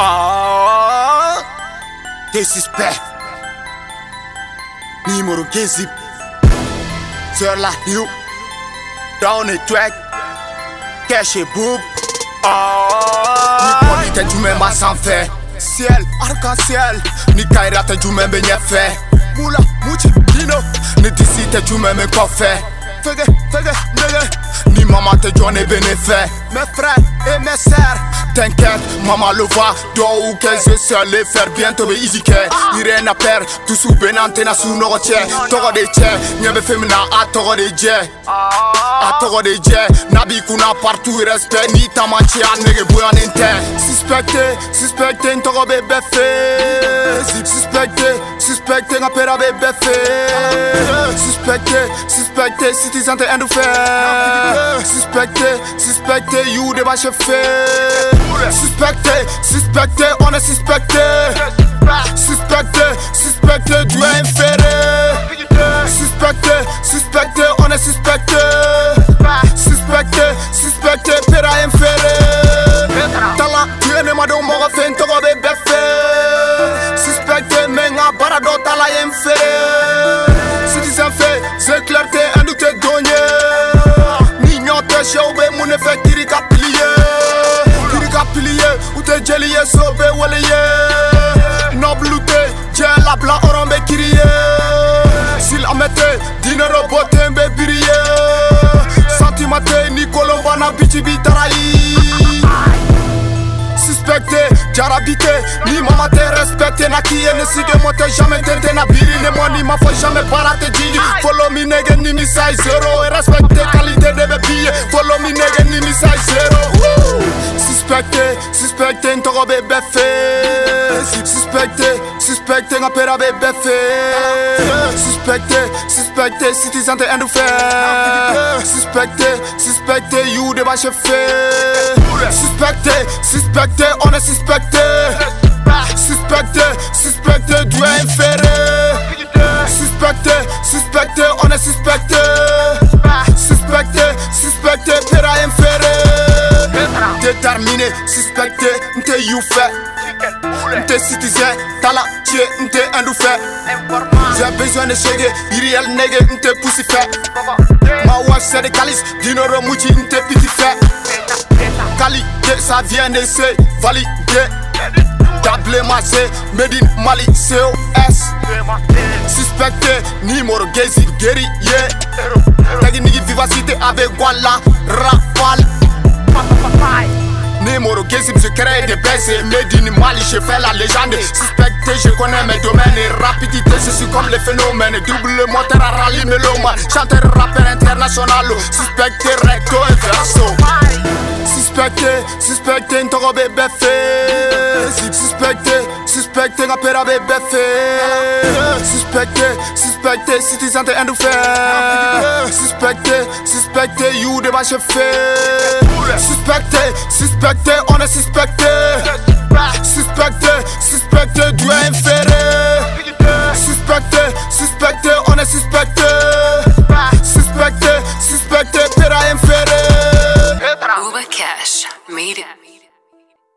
Ah, t'es suspect. Numéro 15 sur la new. Down the track. Cash et boob. Ah, ni poli te jume ma sans fait. Ciel, arc-en-ciel. Ni kaira te jume be nye fait. Mula, muchi, dino. Ni disi te jume me ko fait. Fege, fege, nege. Ni maman te joine bene fait. Mes frères et mes sœurs. T'inquiète, maman le voit, toi ou qu'elle se seule et faire bien te izike Ire na per, tu sou benante na sou noro tche Togo de tche, nyebe femina a togo de je A togo de je, nabi kuna partout irespect Ni tamanche a ah, nege buya ninte Suspecte, suspecte ntogo be befe Suspecte, suspecte nga pera be befe Suspecte, suspecte citizen te endu fe Suspecte, suspecte you de ba chefe Suspecté, suspecté, on est suspecté. Suspecté, suspecté, tu es so be waleye. Noblute, jela bla oron be kiriye. S'il amete, dinero bote be biriye. Santimate, ni kolombana bichi bitarayi. Suspecté, jarabité, ni maman te respecté Na qui est ne sige moi te jamais tente na biri Ne ni ma faut jamais Follow me nigga ni mi size zero Et respecté qualité de Follow me nigga ni mi size zero Suspecté, suspecté be befe Suspecté, suspecté nga pera be befe Suspecté, suspecté, citizen te endu fe Suspecté, suspecté, you de bache fe Suspecté, suspecté, on est suspecté. Suspecté, suspecté, es inféré Suspecté, suspecté, on est Suspecté, Déterminé, suspecté, n'te you fait N'te citizen, talent, tu es n'te un fait J'ai besoin de cheguer, irréel nègre, n'te poussi fait. Ma wife c'est des calices, dinoro mouchi, n'te piti fait. Qualité, ça vient de se valider. Double marché, made in Mali, COS Suspecté, numéro Gazy, guerrier. Technique vivacité avec Guala, rafale Je crée des Mali, je fais la légende. Suspecté, je connais mes domaines. Rapidité, je suis comme le phénomène Double moteur à rallye, mélomane Chanteur, rappeur international. Suspecté, recto et verso. Suspecté, suspecté, ntogo be befe Suspecté, suspecté, nga pera be befe Suspecté, suspecté, citizen endu fe Suspecté, suspecté, you Suspecté, suspecté, on est suspecté Suspecté, suspecté, es inféré